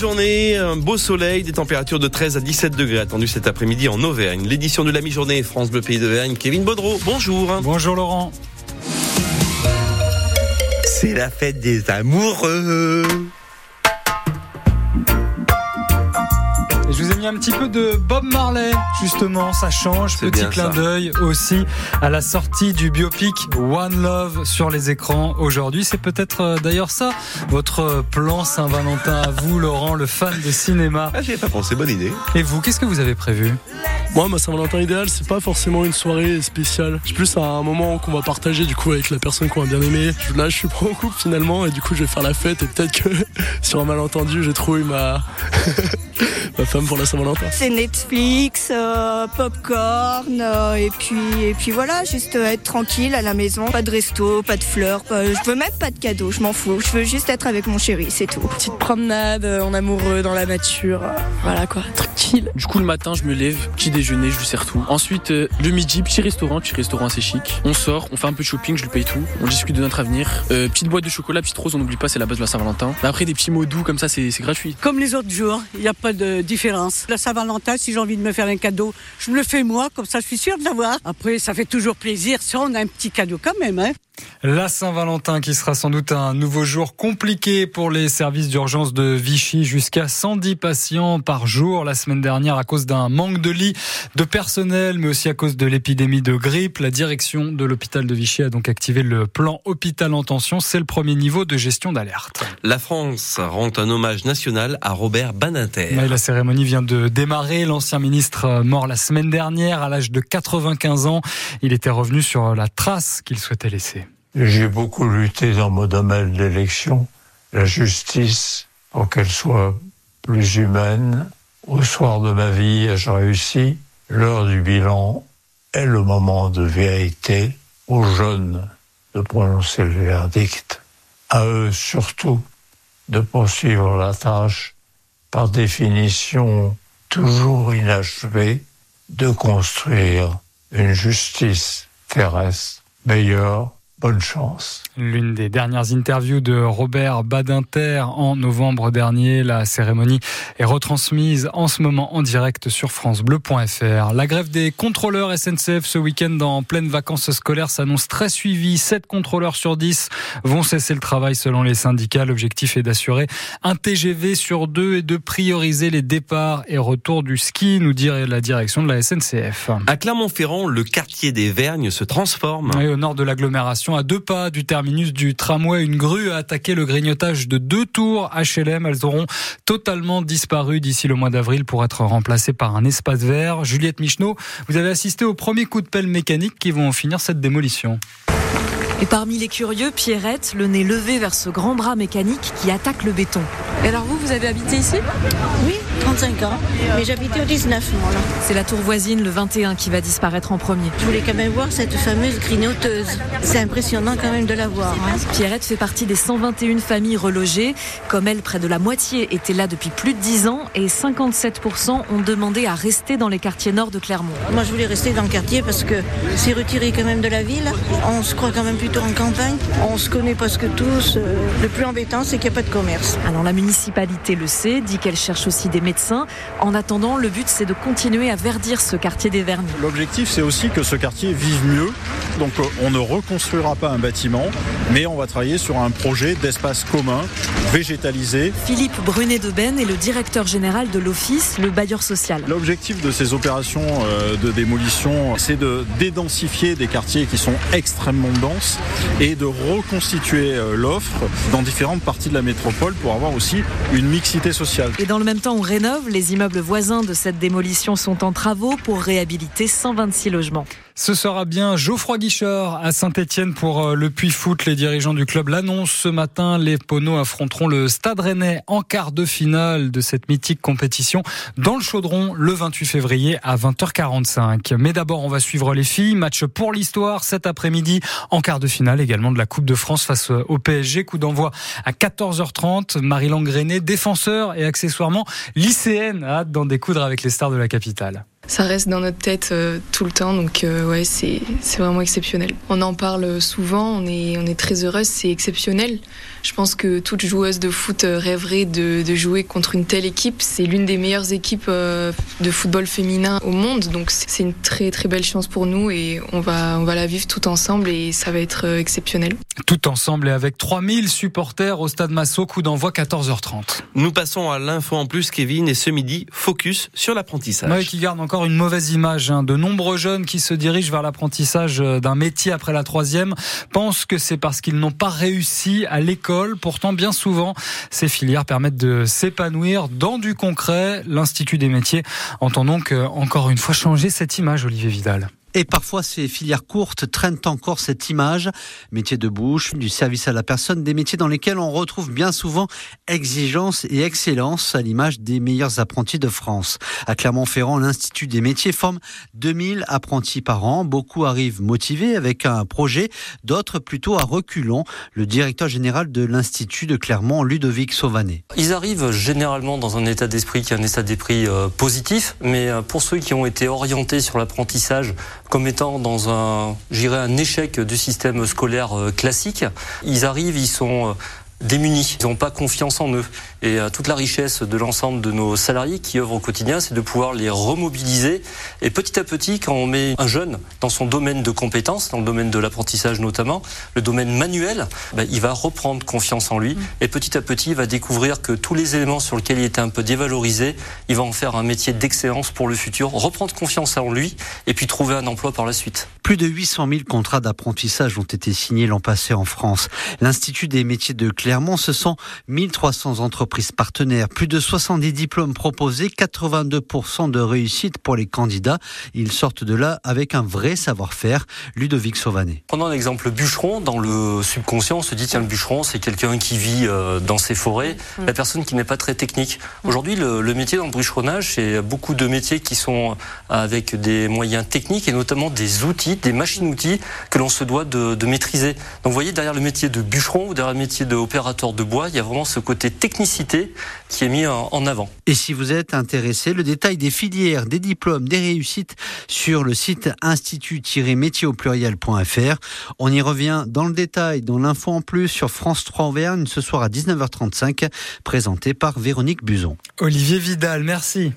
journée, un beau soleil, des températures de 13 à 17 degrés attendues cet après-midi en Auvergne. L'édition de la mi-journée France Bleu Pays d'Auvergne, Kevin Baudreau, bonjour. Bonjour Laurent. C'est la fête des amoureux. Mis un petit peu de Bob Marley, justement, ça change. Petit clin d'œil aussi à la sortie du biopic One Love sur les écrans aujourd'hui. C'est peut-être euh, d'ailleurs ça, votre plan Saint-Valentin à vous, Laurent, le fan de cinéma. Ah, j'y ai pas pensé, bonne idée. Et vous, qu'est-ce que vous avez prévu? Moi, ma Saint-Valentin idéal, c'est pas forcément une soirée spéciale. C'est plus un moment qu'on va partager du coup avec la personne qu'on a bien aimé. Là, je suis pas en couple finalement et du coup, je vais faire la fête et peut-être que sur un malentendu, j'ai trouvé ma ma femme pour la Saint-Valentin. C'est Netflix, euh, popcorn, euh, et puis et puis voilà, juste être tranquille à la maison, pas de resto, pas de fleurs, je veux même pas de cadeaux, je m'en fous. Je veux juste être avec mon chéri, c'est tout. Petite promenade euh, en amoureux dans la nature, voilà quoi, tranquille. Du coup le matin, je me lève, petit déjeuner, je lui sers tout. Ensuite le midi, petit restaurant, petit restaurant assez chic. On sort, on fait un peu de shopping, je lui paye tout. On discute de notre avenir. petite boîte de chocolat, petite rose, on n'oublie pas, c'est la base de la Saint-Valentin. Après des petits mots doux comme ça, c'est gratuit. Comme les autres jours, il n'y a pas de différence. La Saint-Valentin, si j'ai envie de me faire un cadeau, je me le fais moi, comme ça je suis sûre de l'avoir. Après, ça fait toujours plaisir si on a un petit cadeau quand même. Hein. La Saint-Valentin qui sera sans doute un nouveau jour compliqué pour les services d'urgence de Vichy. Jusqu'à 110 patients par jour la semaine dernière à cause d'un manque de lits, de personnel, mais aussi à cause de l'épidémie de grippe. La direction de l'hôpital de Vichy a donc activé le plan hôpital en tension. C'est le premier niveau de gestion d'alerte. La France rend un hommage national à Robert Badinter. la cérémonie vient de démarrer. L'ancien ministre mort la semaine dernière à l'âge de 95 ans. Il était revenu sur la trace qu'il souhaitait laisser. J'ai beaucoup lutté dans mon domaine d'élection, la justice, pour qu'elle soit plus humaine. Au soir de ma vie, ai-je réussi. L'heure du bilan est le moment de vérité. Aux jeunes de prononcer le verdict, à eux surtout de poursuivre la tâche, par définition toujours inachevée, de construire une justice terrestre meilleure Bonne chance. L'une des dernières interviews de Robert Badinter en novembre dernier. La cérémonie est retransmise en ce moment en direct sur francebleu.fr. La grève des contrôleurs SNCF ce week-end en pleine vacances scolaires s'annonce très suivie. 7 contrôleurs sur 10 vont cesser le travail selon les syndicats. L'objectif est d'assurer un TGV sur deux et de prioriser les départs et retours du ski, nous dirait la direction de la SNCF. À Clermont-Ferrand, le quartier des Vergnes se transforme. au nord de l'agglomération à deux pas du terminus du tramway. Une grue a attaqué le grignotage de deux tours HLM. Elles auront totalement disparu d'ici le mois d'avril pour être remplacées par un espace vert. Juliette Michneau, vous avez assisté au premier coup de pelle mécanique qui vont finir cette démolition. Et parmi les curieux, Pierrette, le nez levé vers ce grand bras mécanique qui attaque le béton. Et alors vous, vous avez habité ici? Oui, 35 ans. Mais j'habitais au 19, moi, là. C'est la tour voisine, le 21, qui va disparaître en premier. Je voulais quand même voir cette fameuse grignoteuse. C'est impressionnant quand même de la voir. Hein. Pierrette fait partie des 121 familles relogées. Comme elle, près de la moitié étaient là depuis plus de 10 ans et 57% ont demandé à rester dans les quartiers nord de Clermont. Moi, je voulais rester dans le quartier parce que c'est retiré quand même de la ville. On se croit quand même plus en campagne. On se connaît presque tous. Euh, le plus embêtant, c'est qu'il n'y a pas de commerce. Alors la municipalité le sait, dit qu'elle cherche aussi des médecins. En attendant, le but, c'est de continuer à verdir ce quartier des Vernis. L'objectif, c'est aussi que ce quartier vive mieux. Donc euh, on ne reconstruira pas un bâtiment, mais on va travailler sur un projet d'espace commun, végétalisé. Philippe Brunet de Ben est le directeur général de l'Office, le bailleur social. L'objectif de ces opérations euh, de démolition, c'est de dédensifier des quartiers qui sont extrêmement denses et de reconstituer euh, l'offre dans différentes parties de la métropole pour avoir aussi une mixité sociale. Et dans le même temps, on Les immeubles voisins de cette démolition sont en travaux pour réhabiliter 126 logements. Ce sera bien Geoffroy Guichard à Saint-Etienne pour euh, le Puy Foot. Les dirigeants du club l'annoncent ce matin. Les Poneaux affronteront le Stade Rennais en quart de finale de cette mythique compétition dans le Chaudron le 28 février à 20h45. Mais d'abord, on va suivre les filles. Match pour l'histoire cet après-midi en quart de finale également de la Coupe de France face au PSG. Coup d'envoi à 14h30. Marie Langrené, défenseur et accessoirement lycéenne, a hâte d'en découdre avec les stars de la capitale ça reste dans notre tête euh, tout le temps. Euh, ouais, c'est vraiment exceptionnel. On en parle souvent, on est, on est très heureuse, c'est exceptionnel. Je pense que toute joueuse de foot rêverait de, de jouer contre une telle équipe. C'est l'une des meilleures équipes de football féminin au monde, donc c'est une très très belle chance pour nous et on va, on va la vivre tout ensemble et ça va être exceptionnel. Tout ensemble et avec 3000 supporters au stade Massot, coup d'envoi 14h30. Nous passons à l'info en plus, Kevin, et ce midi, focus sur l'apprentissage. Oui, qui garde encore une mauvaise image. Hein. De nombreux jeunes qui se dirigent vers l'apprentissage d'un métier après la troisième pensent que c'est parce qu'ils n'ont pas réussi à l'école. Pourtant, bien souvent, ces filières permettent de s'épanouir dans du concret. L'Institut des métiers entend donc euh, encore une fois changer cette image, Olivier Vidal. Et parfois, ces filières courtes traînent encore cette image. Métier de bouche, du service à la personne, des métiers dans lesquels on retrouve bien souvent exigence et excellence à l'image des meilleurs apprentis de France. À Clermont-Ferrand, l'Institut des métiers forme 2000 apprentis par an. Beaucoup arrivent motivés avec un projet, d'autres plutôt à reculons. Le directeur général de l'Institut de Clermont, Ludovic Sauvanet. Ils arrivent généralement dans un état d'esprit qui est un état d'esprit euh, positif, mais euh, pour ceux qui ont été orientés sur l'apprentissage, comme étant dans un, un échec du système scolaire euh, classique. Ils arrivent, ils sont démunis. Ils n'ont pas confiance en eux. Et euh, toute la richesse de l'ensemble de nos salariés qui œuvrent au quotidien, c'est de pouvoir les remobiliser. Et petit à petit, quand on met un jeune dans son domaine de compétences, dans le domaine de l'apprentissage notamment, le domaine manuel, ben, il va reprendre confiance en lui. Et petit à petit, il va découvrir que tous les éléments sur lesquels il était un peu dévalorisé, il va en faire un métier d'excellence pour le futur, reprendre confiance en lui et puis trouver un emploi par la suite. Plus de 800 000 contrats d'apprentissage ont été signés l'an passé en France. L'Institut des métiers de Clermont, ce sont 1300 entreprises partenaires, plus de 70 diplômes proposés, 82% de réussite pour les candidats. Ils sortent de là avec un vrai savoir-faire. Ludovic Sauvanet. Prenons un exemple bûcheron. Dans le subconscient, on se dit, tiens, le bûcheron, c'est quelqu'un qui vit euh, dans ses forêts, mm. la personne qui n'est pas très technique. Mm. Aujourd'hui, le, le, métier dans le bûcheronnage, c'est beaucoup de métiers qui sont avec des moyens techniques et notamment des outils des machines-outils que l'on se doit de, de, maîtriser. Donc vous voyez, derrière le métier de bûcheron ou derrière le métier de bois, il y a vraiment ce côté technicité qui est mis en avant. Et si vous êtes intéressé, le détail des filières, des diplômes, des réussites sur le site institut-métier au pluriel.fr. On y revient dans le détail, dans l'info en plus sur France 3 Auvergne ce soir à 19h35, présenté par Véronique Buzon. Olivier Vidal, merci.